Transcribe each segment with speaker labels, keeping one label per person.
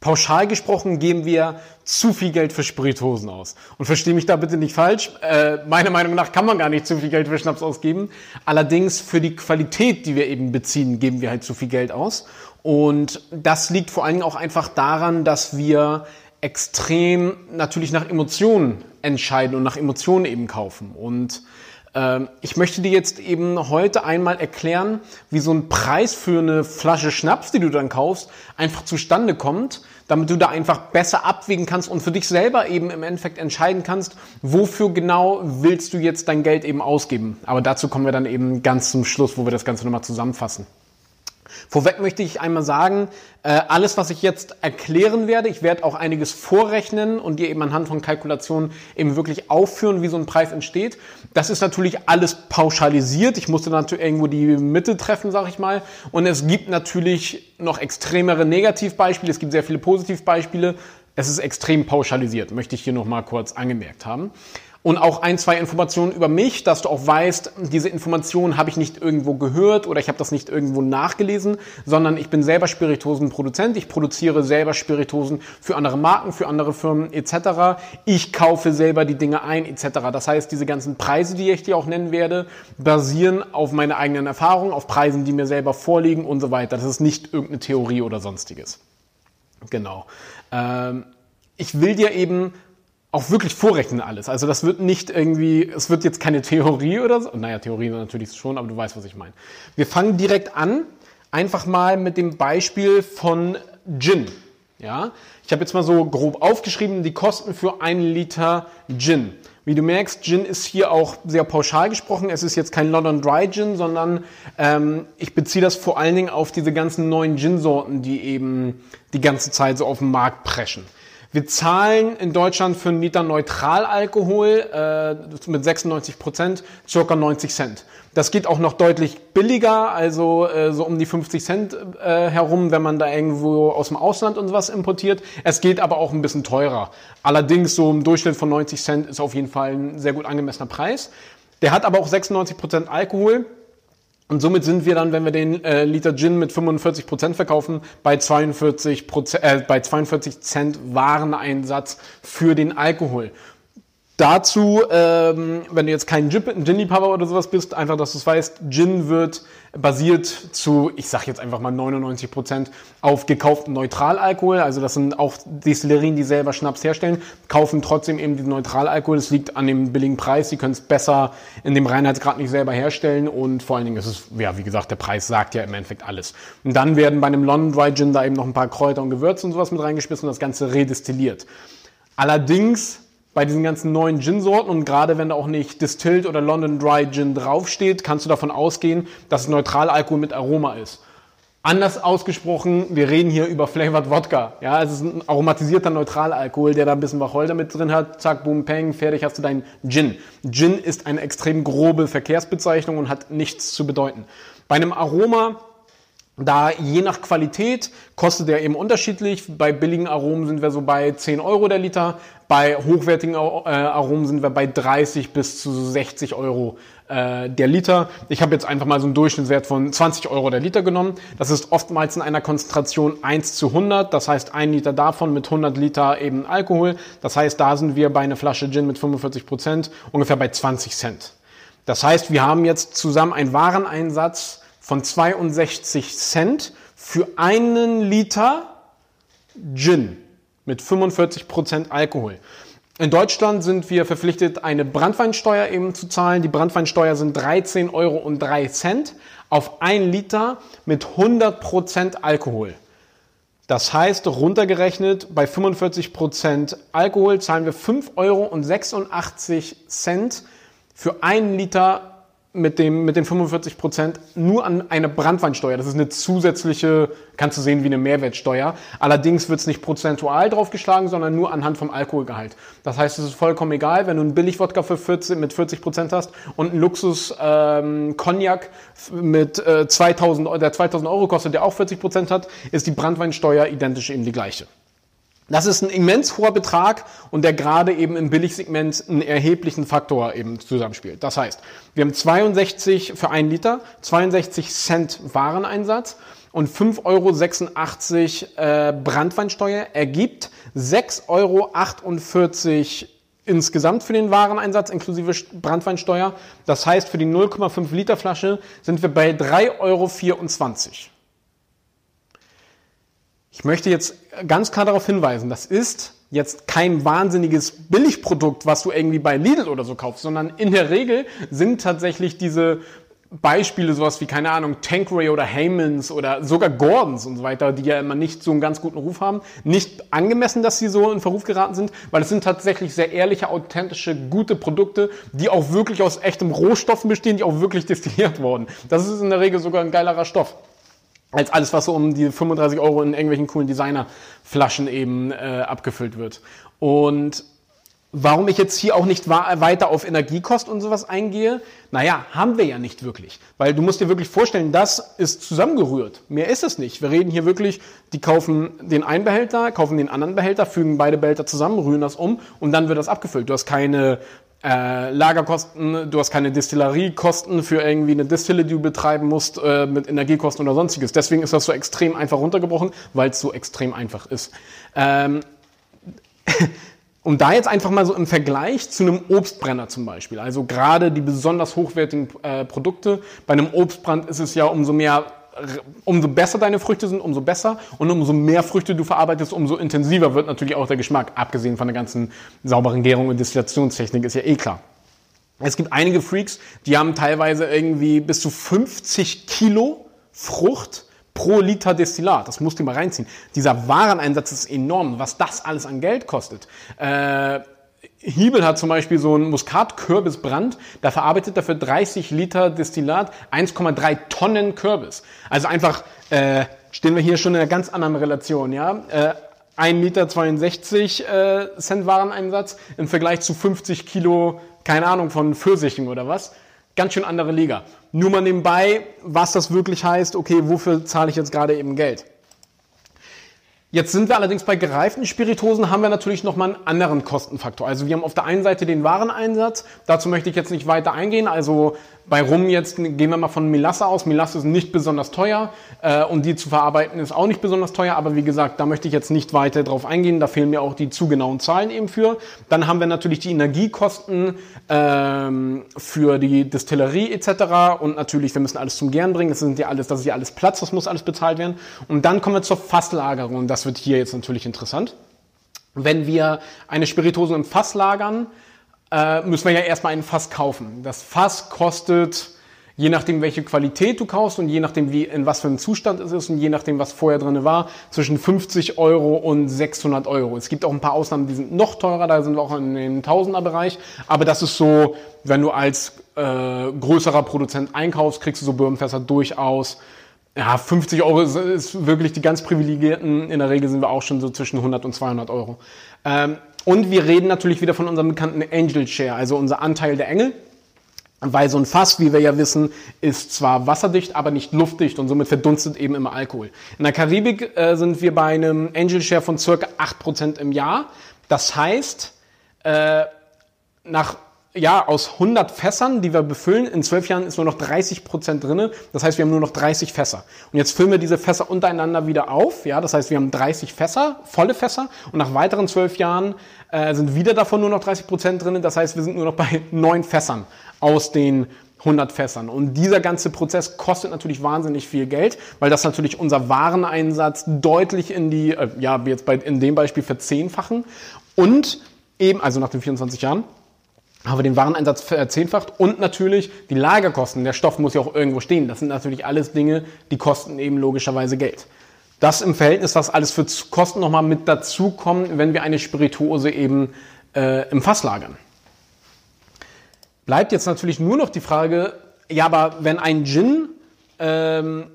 Speaker 1: Pauschal gesprochen geben wir zu viel Geld für Spiritosen aus. Und verstehe mich da bitte nicht falsch. Äh, meiner Meinung nach kann man gar nicht zu viel Geld für Schnaps ausgeben. Allerdings für die Qualität, die wir eben beziehen, geben wir halt zu viel Geld aus. Und das liegt vor allen Dingen auch einfach daran, dass wir extrem natürlich nach Emotionen entscheiden und nach Emotionen eben kaufen. Und ähm, ich möchte dir jetzt eben heute einmal erklären, wie so ein Preis für eine Flasche Schnaps, die du dann kaufst, einfach zustande kommt, damit du da einfach besser abwägen kannst und für dich selber eben im Endeffekt entscheiden kannst, wofür genau willst du jetzt dein Geld eben ausgeben. Aber dazu kommen wir dann eben ganz zum Schluss, wo wir das Ganze nochmal zusammenfassen. Vorweg möchte ich einmal sagen, äh, alles, was ich jetzt erklären werde, ich werde auch einiges vorrechnen und dir eben anhand von Kalkulationen eben wirklich aufführen, wie so ein Preis entsteht. Das ist natürlich alles pauschalisiert. Ich musste natürlich irgendwo die Mitte treffen, sag ich mal. Und es gibt natürlich noch extremere Negativbeispiele. Es gibt sehr viele Positivbeispiele. Es ist extrem pauschalisiert, möchte ich hier nochmal kurz angemerkt haben und auch ein, zwei Informationen über mich, dass du auch weißt, diese Informationen habe ich nicht irgendwo gehört oder ich habe das nicht irgendwo nachgelesen, sondern ich bin selber Spiritosenproduzent. Ich produziere selber Spiritosen für andere Marken, für andere Firmen etc. Ich kaufe selber die Dinge ein etc. Das heißt, diese ganzen Preise, die ich dir auch nennen werde, basieren auf meiner eigenen Erfahrung, auf Preisen, die mir selber vorliegen und so weiter. Das ist nicht irgendeine Theorie oder sonstiges. Genau. Ähm, ich will dir eben auch wirklich vorrechnen alles. Also das wird nicht irgendwie, es wird jetzt keine Theorie oder so. Naja, Theorie natürlich schon, aber du weißt, was ich meine. Wir fangen direkt an, einfach mal mit dem Beispiel von Gin. Ja, ich habe jetzt mal so grob aufgeschrieben, die Kosten für einen Liter Gin. Wie du merkst, Gin ist hier auch sehr pauschal gesprochen. Es ist jetzt kein London Dry Gin, sondern ähm, ich beziehe das vor allen Dingen auf diese ganzen neuen Gin-Sorten, die eben die ganze Zeit so auf den Markt preschen. Wir zahlen in Deutschland für einen Liter Neutralalkohol äh, mit 96 Prozent circa 90 Cent. Das geht auch noch deutlich billiger, also äh, so um die 50 Cent äh, herum, wenn man da irgendwo aus dem Ausland und sowas importiert. Es geht aber auch ein bisschen teurer. Allerdings so im Durchschnitt von 90 Cent ist auf jeden Fall ein sehr gut angemessener Preis. Der hat aber auch 96 Prozent Alkohol. Und somit sind wir dann, wenn wir den äh, Liter Gin mit 45 Prozent verkaufen, bei 42, Prozent, äh, bei 42 Cent Wareneinsatz für den Alkohol. Dazu, ähm, wenn du jetzt kein Gin-Liebhaber oder sowas bist, einfach, dass du es weißt, Gin wird basiert zu, ich sag jetzt einfach mal 99 Prozent auf gekauften Neutralalkohol. Also das sind auch Destillerien, die selber Schnaps herstellen, kaufen trotzdem eben diesen Neutralalkohol. Das liegt an dem billigen Preis. Sie können es besser in dem Reinheitsgrad nicht selber herstellen und vor allen Dingen ist es, ja, wie gesagt, der Preis sagt ja im Endeffekt alles. Und dann werden bei einem London Dry Gin da eben noch ein paar Kräuter und Gewürze und sowas mit reingeschmissen und das Ganze redestilliert. Allerdings bei diesen ganzen neuen Gin-Sorten und gerade wenn da auch nicht Distilled oder London Dry Gin draufsteht, kannst du davon ausgehen, dass es Neutralalkohol mit Aroma ist. Anders ausgesprochen, wir reden hier über Flavored Wodka. Ja, es ist ein aromatisierter Neutralalkohol, der da ein bisschen Wacholder mit drin hat. Zack, boom, peng, fertig hast du deinen Gin. Gin ist eine extrem grobe Verkehrsbezeichnung und hat nichts zu bedeuten. Bei einem Aroma da je nach Qualität kostet er eben unterschiedlich. Bei billigen Aromen sind wir so bei 10 Euro der Liter. Bei hochwertigen äh, Aromen sind wir bei 30 bis zu 60 Euro äh, der Liter. Ich habe jetzt einfach mal so einen Durchschnittswert von 20 Euro der Liter genommen. Das ist oftmals in einer Konzentration 1 zu 100. Das heißt, ein Liter davon mit 100 Liter eben Alkohol. Das heißt, da sind wir bei einer Flasche Gin mit 45 Prozent ungefähr bei 20 Cent. Das heißt, wir haben jetzt zusammen einen Wareneinsatz von 62 Cent für einen Liter Gin mit 45 Prozent Alkohol. In Deutschland sind wir verpflichtet, eine Brandweinsteuer eben zu zahlen. Die Brandweinsteuer sind 13,03 Euro auf ein Liter mit 100 Prozent Alkohol. Das heißt, runtergerechnet, bei 45 Prozent Alkohol zahlen wir 5,86 Euro für einen Liter mit, dem, mit den 45 Prozent nur an eine Brandweinsteuer. Das ist eine zusätzliche, kannst du sehen wie eine Mehrwertsteuer. Allerdings wird es nicht prozentual draufgeschlagen, sondern nur anhand vom Alkoholgehalt. Das heißt, es ist vollkommen egal, wenn du einen Billigwodka für 40, mit 40 Prozent hast und einen Luxus ähm, Cognac mit äh, 2000, der 2000 Euro kostet, der auch 40 Prozent hat, ist die Brandweinsteuer identisch eben die gleiche. Das ist ein immens hoher Betrag und der gerade eben im Billigsegment einen erheblichen Faktor eben zusammenspielt. Das heißt, wir haben 62 für einen Liter, 62 Cent Wareneinsatz und 5,86 Euro äh, Brandweinsteuer ergibt 6,48 Euro insgesamt für den Wareneinsatz inklusive Brandweinsteuer. Das heißt, für die 0,5 Liter Flasche sind wir bei 3,24 Euro. Ich möchte jetzt ganz klar darauf hinweisen, das ist jetzt kein wahnsinniges Billigprodukt, was du irgendwie bei Lidl oder so kaufst, sondern in der Regel sind tatsächlich diese Beispiele, sowas wie, keine Ahnung, Tanqueray oder Haymans oder sogar Gordons und so weiter, die ja immer nicht so einen ganz guten Ruf haben, nicht angemessen, dass sie so in Verruf geraten sind, weil es sind tatsächlich sehr ehrliche, authentische, gute Produkte, die auch wirklich aus echtem Rohstoffen bestehen, die auch wirklich destilliert wurden. Das ist in der Regel sogar ein geilerer Stoff als alles, was so um die 35 Euro in irgendwelchen coolen Designerflaschen eben äh, abgefüllt wird. Und Warum ich jetzt hier auch nicht weiter auf Energiekost und sowas eingehe? Naja, haben wir ja nicht wirklich. Weil du musst dir wirklich vorstellen, das ist zusammengerührt. Mehr ist es nicht. Wir reden hier wirklich, die kaufen den einen Behälter, kaufen den anderen Behälter, fügen beide Behälter zusammen, rühren das um und dann wird das abgefüllt. Du hast keine äh, Lagerkosten, du hast keine Distilleriekosten für irgendwie eine Distille, die du betreiben musst äh, mit Energiekosten oder sonstiges. Deswegen ist das so extrem einfach runtergebrochen, weil es so extrem einfach ist. Ähm, um da jetzt einfach mal so im Vergleich zu einem Obstbrenner zum Beispiel, also gerade die besonders hochwertigen äh, Produkte, bei einem Obstbrand ist es ja umso mehr, umso besser deine Früchte sind, umso besser und umso mehr Früchte du verarbeitest, umso intensiver wird natürlich auch der Geschmack, abgesehen von der ganzen sauberen Gärung und Destillationstechnik, ist ja eh klar. Es gibt einige Freaks, die haben teilweise irgendwie bis zu 50 Kilo Frucht pro Liter Destillat. Das musst du mal reinziehen. Dieser Wareneinsatz ist enorm, was das alles an Geld kostet. Äh, Hiebel hat zum Beispiel so einen Muskatkürbisbrand, da verarbeitet er für 30 Liter Destillat 1,3 Tonnen Kürbis. Also einfach äh, stehen wir hier schon in einer ganz anderen Relation, ja. Äh, 1 Liter 62 äh, Cent Wareneinsatz im Vergleich zu 50 Kilo, keine Ahnung, von Pfirsichen oder was ganz schön andere Liga. Nur mal nebenbei, was das wirklich heißt, okay, wofür zahle ich jetzt gerade eben Geld? Jetzt sind wir allerdings bei gereiften Spiritosen, haben wir natürlich nochmal einen anderen Kostenfaktor. Also wir haben auf der einen Seite den Wareneinsatz, dazu möchte ich jetzt nicht weiter eingehen. Also bei Rum jetzt gehen wir mal von Melasse aus. Melasse ist nicht besonders teuer äh, und die zu verarbeiten ist auch nicht besonders teuer. Aber wie gesagt, da möchte ich jetzt nicht weiter drauf eingehen. Da fehlen mir auch die zu genauen Zahlen eben für. Dann haben wir natürlich die Energiekosten ähm, für die Distillerie etc. Und natürlich, wir müssen alles zum Gern bringen. Das sind ja alles, das ist ja alles Platz, das muss alles bezahlt werden. Und dann kommen wir zur Fasslagerung. Das wird hier jetzt natürlich interessant. Wenn wir eine Spirituose im Fass lagern, äh, müssen wir ja erstmal ein Fass kaufen. Das Fass kostet, je nachdem welche Qualität du kaufst und je nachdem wie, in was für einem Zustand es ist und je nachdem was vorher drin war, zwischen 50 Euro und 600 Euro. Es gibt auch ein paar Ausnahmen, die sind noch teurer, da sind wir auch in dem Tausenderbereich. Aber das ist so, wenn du als äh, größerer Produzent einkaufst, kriegst du so Birnenfässer durchaus ja, 50 Euro ist, ist, wirklich die ganz privilegierten. In der Regel sind wir auch schon so zwischen 100 und 200 Euro. Ähm, und wir reden natürlich wieder von unserem bekannten Angel Share, also unser Anteil der Engel. Weil so ein Fass, wie wir ja wissen, ist zwar wasserdicht, aber nicht luftdicht und somit verdunstet eben immer Alkohol. In der Karibik äh, sind wir bei einem Angel Share von circa 8% im Jahr. Das heißt, äh, nach ja, aus 100 Fässern, die wir befüllen, in 12 Jahren ist nur noch 30 Prozent drinne. Das heißt, wir haben nur noch 30 Fässer. Und jetzt füllen wir diese Fässer untereinander wieder auf. Ja, das heißt, wir haben 30 Fässer, volle Fässer. Und nach weiteren 12 Jahren äh, sind wieder davon nur noch 30 Prozent drinne. Das heißt, wir sind nur noch bei 9 Fässern aus den 100 Fässern. Und dieser ganze Prozess kostet natürlich wahnsinnig viel Geld, weil das natürlich unser Wareneinsatz deutlich in die, äh, ja, jetzt bei, in dem Beispiel verzehnfachen. Und eben, also nach den 24 Jahren, haben wir den Wareneinsatz verzehnfacht und natürlich die Lagerkosten. Der Stoff muss ja auch irgendwo stehen. Das sind natürlich alles Dinge, die kosten eben logischerweise Geld. Das im Verhältnis, was alles für Kosten nochmal mit dazukommen, wenn wir eine Spirituose eben äh, im Fass lagern. Bleibt jetzt natürlich nur noch die Frage, ja, aber wenn ein Gin ähm,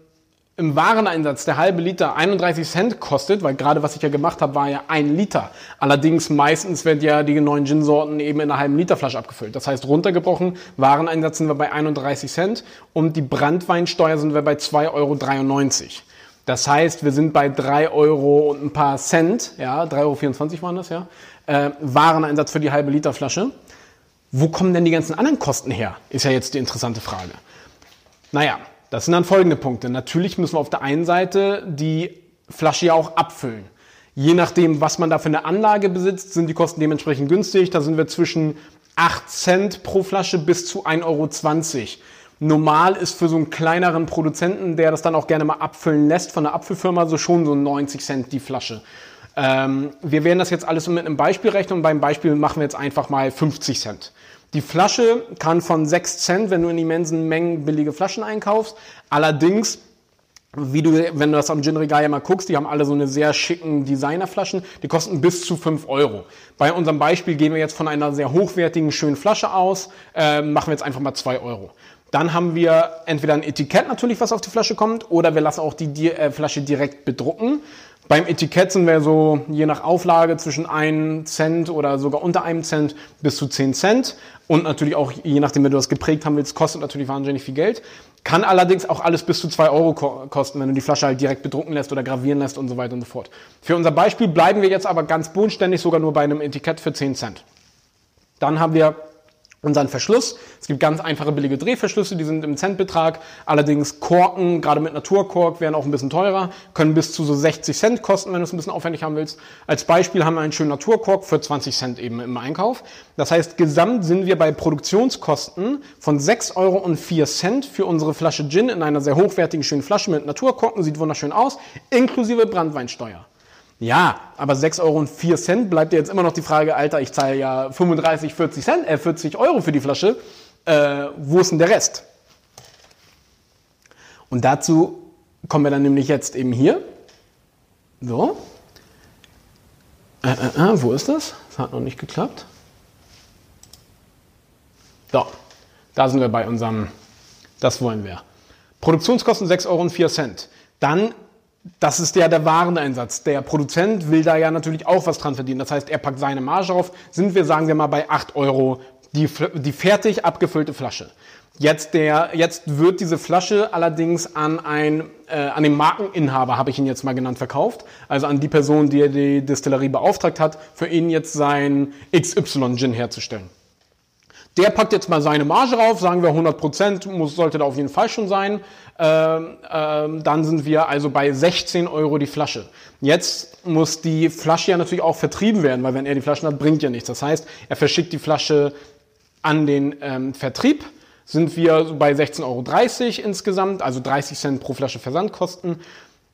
Speaker 1: im Wareneinsatz der halbe Liter 31 Cent kostet, weil gerade was ich ja gemacht habe, war ja ein Liter. Allerdings meistens werden ja die neuen Gin-Sorten eben in einer halben Liter Flasche abgefüllt. Das heißt, runtergebrochen, Wareneinsatz sind wir bei 31 Cent und die Brandweinsteuer sind wir bei 2,93 Euro. Das heißt, wir sind bei 3 Euro und ein paar Cent, ja, 3,24 Euro waren das, ja, äh, Wareneinsatz für die halbe Liter Flasche. Wo kommen denn die ganzen anderen Kosten her? Ist ja jetzt die interessante Frage. Naja, das sind dann folgende Punkte. Natürlich müssen wir auf der einen Seite die Flasche ja auch abfüllen. Je nachdem, was man da für eine Anlage besitzt, sind die Kosten dementsprechend günstig. Da sind wir zwischen 8 Cent pro Flasche bis zu 1,20 Euro. Normal ist für so einen kleineren Produzenten, der das dann auch gerne mal abfüllen lässt von der Abfüllfirma, so schon so 90 Cent die Flasche. Ähm, wir werden das jetzt alles mit einem Beispiel rechnen und beim Beispiel machen wir jetzt einfach mal 50 Cent. Die Flasche kann von 6 Cent, wenn du in immensen Mengen billige Flaschen einkaufst. Allerdings, wie du, wenn du das am Gin-Regal ja mal guckst, die haben alle so eine sehr schicken Designerflaschen, die kosten bis zu 5 Euro. Bei unserem Beispiel gehen wir jetzt von einer sehr hochwertigen, schönen Flasche aus, äh, machen wir jetzt einfach mal 2 Euro. Dann haben wir entweder ein Etikett natürlich, was auf die Flasche kommt, oder wir lassen auch die, die äh, Flasche direkt bedrucken. Beim Etikett sind wir so je nach Auflage zwischen 1 Cent oder sogar unter einem Cent bis zu 10 Cent. Und natürlich auch, je nachdem, wie du das geprägt haben willst, kostet natürlich wahnsinnig viel Geld. Kann allerdings auch alles bis zu 2 Euro kosten, wenn du die Flasche halt direkt bedrucken lässt oder gravieren lässt und so weiter und so fort. Für unser Beispiel bleiben wir jetzt aber ganz bodenständig sogar nur bei einem Etikett für 10 Cent. Dann haben wir unseren Verschluss. Es gibt ganz einfache billige Drehverschlüsse, die sind im Centbetrag. Allerdings Korken, gerade mit Naturkork, werden auch ein bisschen teurer, können bis zu so 60 Cent kosten, wenn du es ein bisschen aufwendig haben willst. Als Beispiel haben wir einen schönen Naturkork für 20 Cent eben im Einkauf. Das heißt, gesamt sind wir bei Produktionskosten von 6 Euro und 4 Cent für unsere Flasche Gin in einer sehr hochwertigen, schönen Flasche mit Naturkorken. Sieht wunderschön aus, inklusive Brandweinsteuer. Ja, aber 6,04 Euro und 4 Cent bleibt dir jetzt immer noch die Frage, Alter, ich zahle ja 35, 40 Cent, äh, 40 Euro für die Flasche. Äh, wo ist denn der Rest? Und dazu kommen wir dann nämlich jetzt eben hier. So. Äh, äh, äh, wo ist das? Das hat noch nicht geklappt. So, da sind wir bei unserem, das wollen wir. Produktionskosten 6,04 Euro. und 4 Cent. Dann das ist ja der Wareneinsatz. Der Produzent will da ja natürlich auch was dran verdienen. Das heißt, er packt seine Marge auf. Sind wir, sagen wir mal, bei 8 Euro die, die fertig abgefüllte Flasche. Jetzt, der, jetzt wird diese Flasche allerdings an, ein, äh, an den Markeninhaber, habe ich ihn jetzt mal genannt, verkauft. Also an die Person, die die Distillerie beauftragt hat, für ihn jetzt sein XY-Gin herzustellen. Der packt jetzt mal seine Marge rauf, sagen wir 100 Prozent, sollte da auf jeden Fall schon sein. Ähm, ähm, dann sind wir also bei 16 Euro die Flasche. Jetzt muss die Flasche ja natürlich auch vertrieben werden, weil wenn er die Flaschen hat, bringt ja nichts. Das heißt, er verschickt die Flasche an den ähm, Vertrieb. Sind wir bei 16,30 Euro insgesamt, also 30 Cent pro Flasche Versandkosten.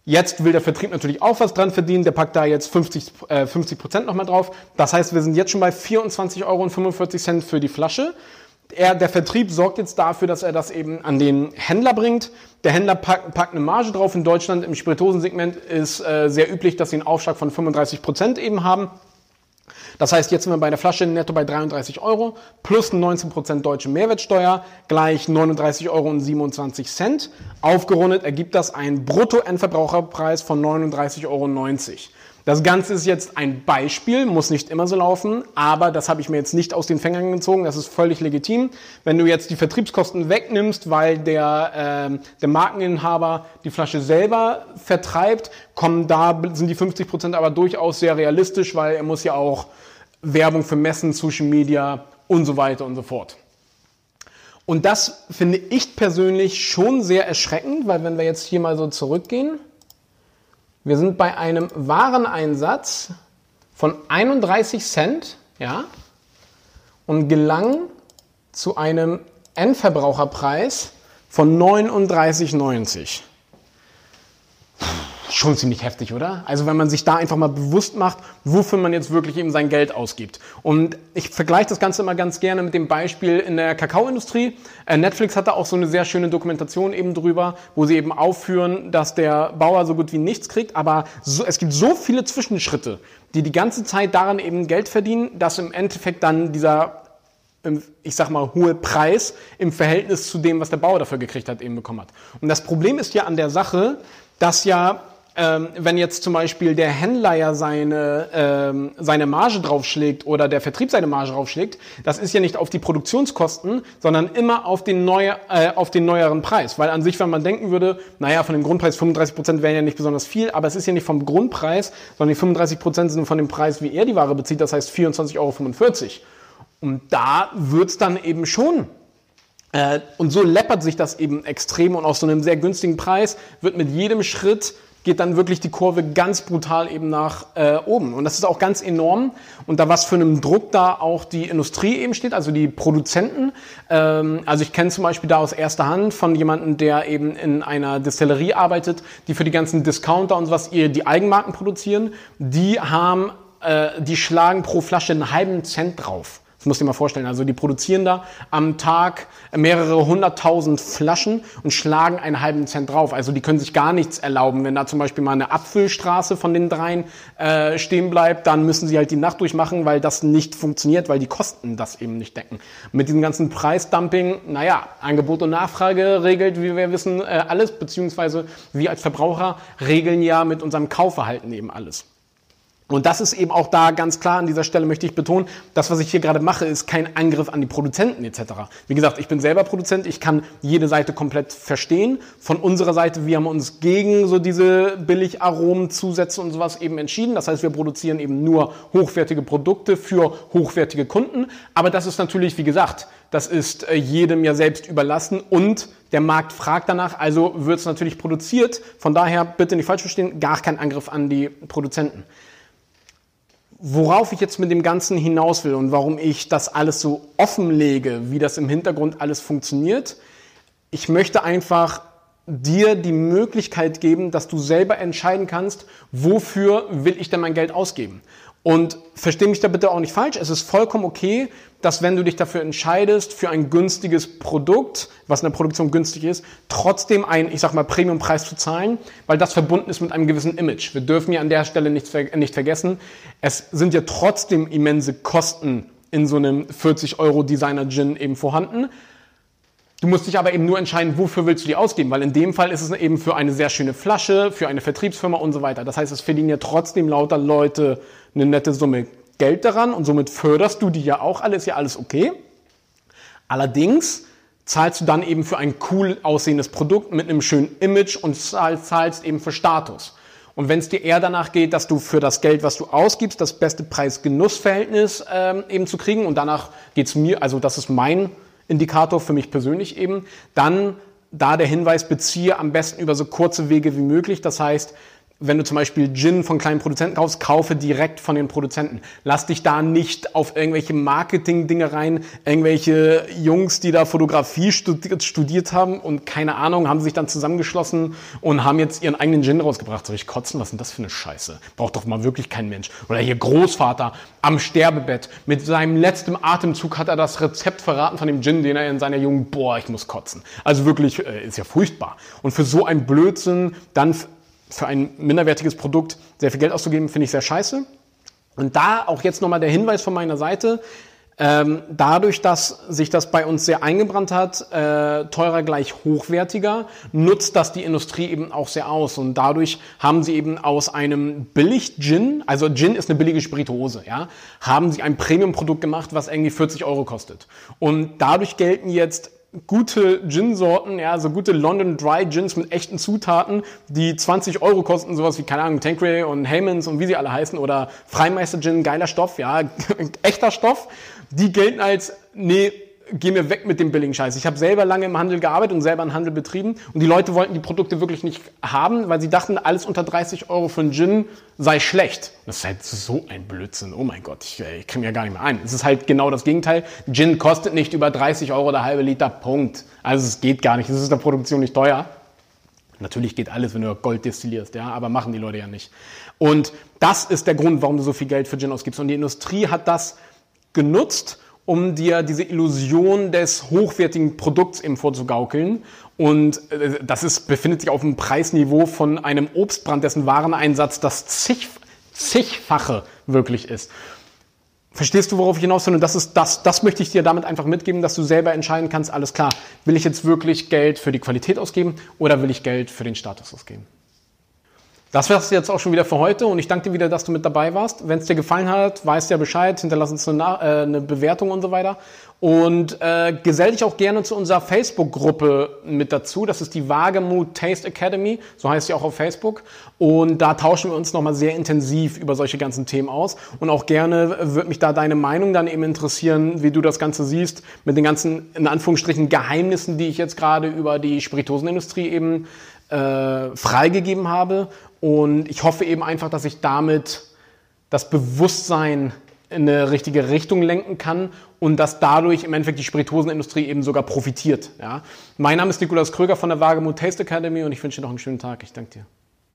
Speaker 1: Jetzt will der Vertrieb natürlich auch was dran verdienen. Der packt da jetzt 50, äh, 50 Prozent nochmal drauf. Das heißt, wir sind jetzt schon bei 24,45 Euro für die Flasche. Er, der Vertrieb sorgt jetzt dafür, dass er das eben an den Händler bringt. Der Händler packt, packt eine Marge drauf. In Deutschland im Spiritosensegment ist äh, sehr üblich, dass sie einen Aufschlag von 35 Prozent eben haben. Das heißt, jetzt sind wir bei der Flasche netto bei 33 Euro plus 19% deutsche Mehrwertsteuer gleich 39,27 Euro. Aufgerundet ergibt das einen Brutto-Endverbraucherpreis von 39,90 Euro. Das Ganze ist jetzt ein Beispiel, muss nicht immer so laufen, aber das habe ich mir jetzt nicht aus den Fängern gezogen, das ist völlig legitim. Wenn du jetzt die Vertriebskosten wegnimmst, weil der, äh, der Markeninhaber die Flasche selber vertreibt, kommen da, sind die 50% aber durchaus sehr realistisch, weil er muss ja auch Werbung für Messen, Social Media und so weiter und so fort. Und das finde ich persönlich schon sehr erschreckend, weil wenn wir jetzt hier mal so zurückgehen, wir sind bei einem Wareneinsatz von 31 Cent, ja, und gelangen zu einem Endverbraucherpreis von 39,90 schon ziemlich heftig, oder? Also wenn man sich da einfach mal bewusst macht, wofür man jetzt wirklich eben sein Geld ausgibt. Und ich vergleiche das Ganze immer ganz gerne mit dem Beispiel in der Kakaoindustrie. Äh, Netflix hat da auch so eine sehr schöne Dokumentation eben drüber, wo sie eben aufführen, dass der Bauer so gut wie nichts kriegt, aber so, es gibt so viele Zwischenschritte, die die ganze Zeit daran eben Geld verdienen, dass im Endeffekt dann dieser ich sag mal, hohe Preis im Verhältnis zu dem, was der Bauer dafür gekriegt hat, eben bekommen hat. Und das Problem ist ja an der Sache, dass ja ähm, wenn jetzt zum Beispiel der Händler ja seine, ähm, seine Marge draufschlägt oder der Vertrieb seine Marge draufschlägt, das ist ja nicht auf die Produktionskosten, sondern immer auf den, neue, äh, auf den neueren Preis. Weil an sich, wenn man denken würde, naja, von dem Grundpreis 35 Prozent wären ja nicht besonders viel, aber es ist ja nicht vom Grundpreis, sondern die 35 Prozent sind von dem Preis, wie er die Ware bezieht, das heißt 24,45 Euro. Und da wird's dann eben schon Äh, und so läppert sich das eben extrem und aus so einem sehr günstigen Preis wird mit jedem Schritt geht dann wirklich die Kurve ganz brutal eben nach äh, oben. Und das ist auch ganz enorm. Und da was für einem Druck da auch die Industrie eben steht, also die Produzenten. Ähm, also ich kenne zum Beispiel da aus erster Hand von jemandem, der eben in einer Distillerie arbeitet, die für die ganzen Discounter und was ihr die Eigenmarken produzieren. Die haben, äh, die schlagen pro Flasche einen halben Cent drauf. Das musst du dir mal vorstellen. Also die produzieren da am Tag mehrere hunderttausend Flaschen und schlagen einen halben Cent drauf. Also die können sich gar nichts erlauben. Wenn da zum Beispiel mal eine Abfüllstraße von den dreien äh, stehen bleibt, dann müssen sie halt die Nacht durchmachen, weil das nicht funktioniert, weil die Kosten das eben nicht decken. Mit diesem ganzen Preisdumping, naja, Angebot und Nachfrage regelt, wie wir wissen, äh, alles, beziehungsweise wir als Verbraucher regeln ja mit unserem Kaufverhalten eben alles. Und das ist eben auch da ganz klar an dieser Stelle möchte ich betonen, das, was ich hier gerade mache, ist kein Angriff an die Produzenten etc. Wie gesagt, ich bin selber Produzent, ich kann jede Seite komplett verstehen. Von unserer Seite, wir haben uns gegen so diese Billigaromen, Zusätze und sowas eben entschieden. Das heißt, wir produzieren eben nur hochwertige Produkte für hochwertige Kunden. Aber das ist natürlich, wie gesagt, das ist äh, jedem ja selbst überlassen und der Markt fragt danach, also wird es natürlich produziert. Von daher bitte nicht falsch verstehen, gar kein Angriff an die Produzenten worauf ich jetzt mit dem Ganzen hinaus will und warum ich das alles so offenlege, wie das im Hintergrund alles funktioniert, ich möchte einfach dir die Möglichkeit geben, dass du selber entscheiden kannst, wofür will ich denn mein Geld ausgeben. Und versteh mich da bitte auch nicht falsch. Es ist vollkommen okay, dass wenn du dich dafür entscheidest, für ein günstiges Produkt, was in der Produktion günstig ist, trotzdem einen, ich sag mal, Premiumpreis zu zahlen, weil das verbunden ist mit einem gewissen Image. Wir dürfen ja an der Stelle nicht, nicht vergessen, es sind ja trotzdem immense Kosten in so einem 40 Euro Designer Gin eben vorhanden. Du musst dich aber eben nur entscheiden, wofür willst du die ausgeben, weil in dem Fall ist es eben für eine sehr schöne Flasche, für eine Vertriebsfirma und so weiter. Das heißt, es verdienen ja trotzdem lauter Leute eine nette Summe Geld daran und somit förderst du die ja auch alles, ja alles okay. Allerdings zahlst du dann eben für ein cool aussehendes Produkt mit einem schönen Image und zahlst eben für Status. Und wenn es dir eher danach geht, dass du für das Geld, was du ausgibst, das beste Preis-Genuss-Verhältnis ähm, eben zu kriegen und danach geht's mir, also das ist mein Indikator für mich persönlich eben, dann da der Hinweis, beziehe am besten über so kurze Wege wie möglich. Das heißt, wenn du zum Beispiel Gin von kleinen Produzenten kaufst, kaufe direkt von den Produzenten. Lass dich da nicht auf irgendwelche Marketing-Dinge rein, irgendwelche Jungs, die da Fotografie studiert, haben und keine Ahnung, haben sich dann zusammengeschlossen und haben jetzt ihren eigenen Gin rausgebracht. Soll ich kotzen? Was ist denn das für eine Scheiße? Braucht doch mal wirklich kein Mensch. Oder hier Großvater am Sterbebett. Mit seinem letzten Atemzug hat er das Rezept verraten von dem Gin, den er in seiner jungen, boah, ich muss kotzen. Also wirklich, äh, ist ja furchtbar. Und für so ein Blödsinn dann für ein minderwertiges Produkt sehr viel Geld auszugeben, finde ich sehr scheiße. Und da auch jetzt nochmal der Hinweis von meiner Seite, ähm, dadurch, dass sich das bei uns sehr eingebrannt hat, äh, teurer gleich hochwertiger, nutzt das die Industrie eben auch sehr aus. Und dadurch haben sie eben aus einem Billig-Gin, also Gin ist eine billige Spirituose, ja, haben sie ein Premium-Produkt gemacht, was irgendwie 40 Euro kostet. Und dadurch gelten jetzt gute Gin-Sorten, ja, so gute London Dry Gins mit echten Zutaten, die 20 Euro kosten, sowas wie, keine Ahnung, Tanqueray und Haymans und wie sie alle heißen, oder Freimeister Gin, geiler Stoff, ja, echter Stoff, die gelten als, nee, geh mir weg mit dem billigen Scheiß. Ich habe selber lange im Handel gearbeitet und selber einen Handel betrieben und die Leute wollten die Produkte wirklich nicht haben, weil sie dachten, alles unter 30 Euro für einen Gin sei schlecht. Das ist halt so ein Blödsinn. Oh mein Gott, ich, ich kriege mir gar nicht mehr ein. Es ist halt genau das Gegenteil. Gin kostet nicht über 30 Euro der halbe Liter, Punkt. Also es geht gar nicht. Es ist in der Produktion nicht teuer. Natürlich geht alles, wenn du Gold destillierst, ja, aber machen die Leute ja nicht. Und das ist der Grund, warum du so viel Geld für Gin ausgibst. Und die Industrie hat das genutzt um dir diese Illusion des hochwertigen Produkts eben vorzugaukeln. Und äh, das ist, befindet sich auf einem Preisniveau von einem Obstbrand, dessen Wareneinsatz das zig, zigfache wirklich ist. Verstehst du, worauf ich hinaus will? Und das ist das, das möchte ich dir damit einfach mitgeben, dass du selber entscheiden kannst, alles klar, will ich jetzt wirklich Geld für die Qualität ausgeben oder will ich Geld für den Status ausgeben? Das wäre es jetzt auch schon wieder für heute und ich danke dir wieder, dass du mit dabei warst. Wenn es dir gefallen hat, weißt ja Bescheid, hinterlass uns eine, äh, eine Bewertung und so weiter. Und äh, gesell dich auch gerne zu unserer Facebook-Gruppe mit dazu. Das ist die Wagemut Taste Academy, so heißt sie auch auf Facebook. Und da tauschen wir uns nochmal sehr intensiv über solche ganzen Themen aus. Und auch gerne würde mich da deine Meinung dann eben interessieren, wie du das Ganze siehst, mit den ganzen, in Anführungsstrichen, Geheimnissen, die ich jetzt gerade über die Spirituosenindustrie eben äh, freigegeben habe. Und ich hoffe eben einfach, dass ich damit das Bewusstsein in eine richtige Richtung lenken kann und dass dadurch im Endeffekt die Spirituosenindustrie eben sogar profitiert. Ja. Mein Name ist Nikolaus Kröger von der Wagemut Taste Academy und ich wünsche dir noch einen schönen Tag. Ich danke dir.